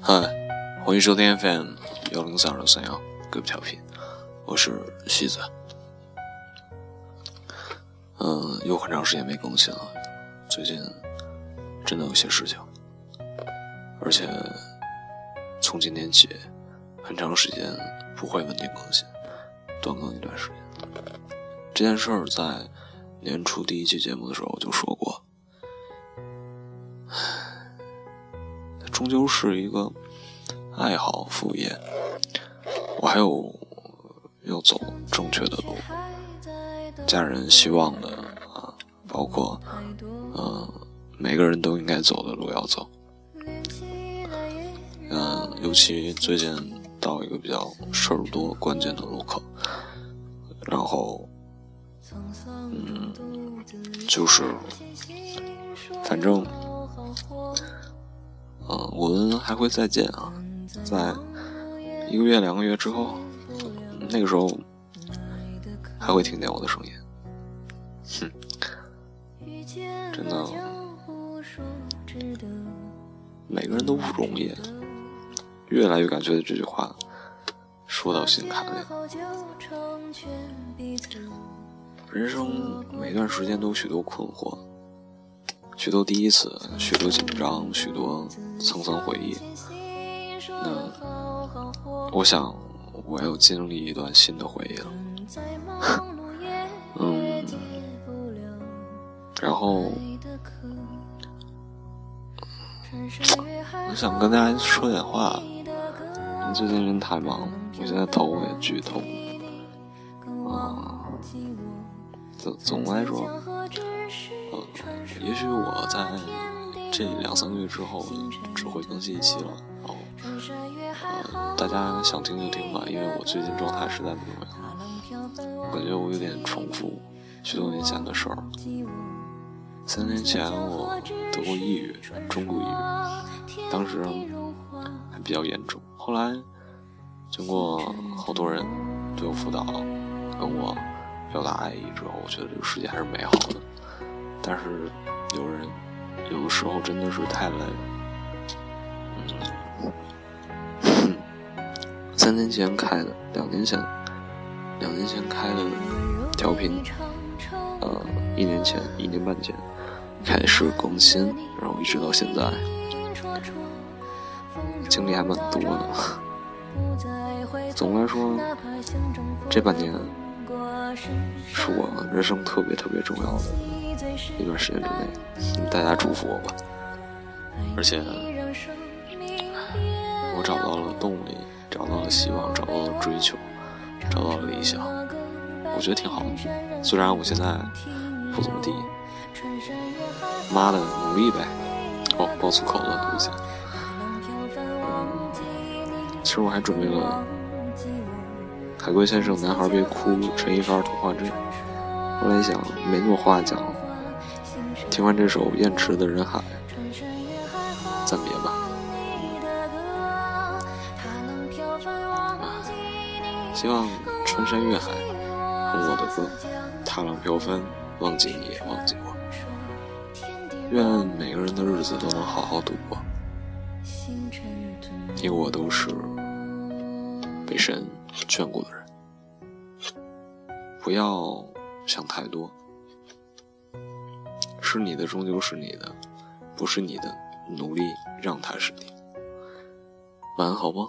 嗨欢迎收听 FM 幺零三二六三幺，各位调频，我是西子。嗯，有很长时间没更新了，最近真的有些事情，而且从今天起，很长时间不会稳定更新，断更一段时间。这件事儿在年初第一期节目的时候我就说过，它终究是一个爱好副业，我还有要走正确的路。家人希望的啊，包括嗯，每个人都应该走的路要走。嗯，尤其最近到一个比较事儿多、关键的路口，然后嗯，就是反正，我们还会再见啊，在一个月、两个月之后，那个时候还会听见我的声音。哼，真的，每个人都不容易，越来越感觉这句话说到心坎里。人生每段时间都有许多困惑，许多第一次，许多紧张，许多沧桑回忆。那，我想我要经历一段新的回忆了。嗯。然后，我想跟大家说点话。最近人太忙，我现在头也巨痛。啊，总总的来说，呃，也许我在这两三个月之后只会更新一期了。然后，呃，大家想听就听吧，因为我最近状态实在不怎么样，我感觉我有点重复许多年前的事儿。三年前我得过抑郁，中度抑郁，当时还比较严重。后来经过好多人对我辅导，跟我表达爱意之后，我觉得这个世界还是美好的。但是有人有的时候真的是太累了。嗯，三年前开的，两年前，两年前开的调频，呃，一年前，一年半前。开始更新，然后一直到现在，经历还蛮多的。总的来说，这半年是我人生特别特别重要的一段时间之内，大家祝福我吧。而且，我找到了动力，找到了希望，找到了追求，找到了理想，我觉得挺好的。虽然我现在不怎么地。妈的，努力呗！哦，爆粗口了，对不起。其实我还准备了《海龟先生》《男孩别哭》《陈一发童话镇》，后来想没那么话讲，听完这首燕池的《人海》，暂别吧。希望穿山越海，哼我的歌，踏浪飘帆，忘记你忘记我。愿每个人的日子都能好好度过。你我都是被神眷顾的人，不要想太多。是你的终究是你的，不是你的努力让它是你。晚安，好梦。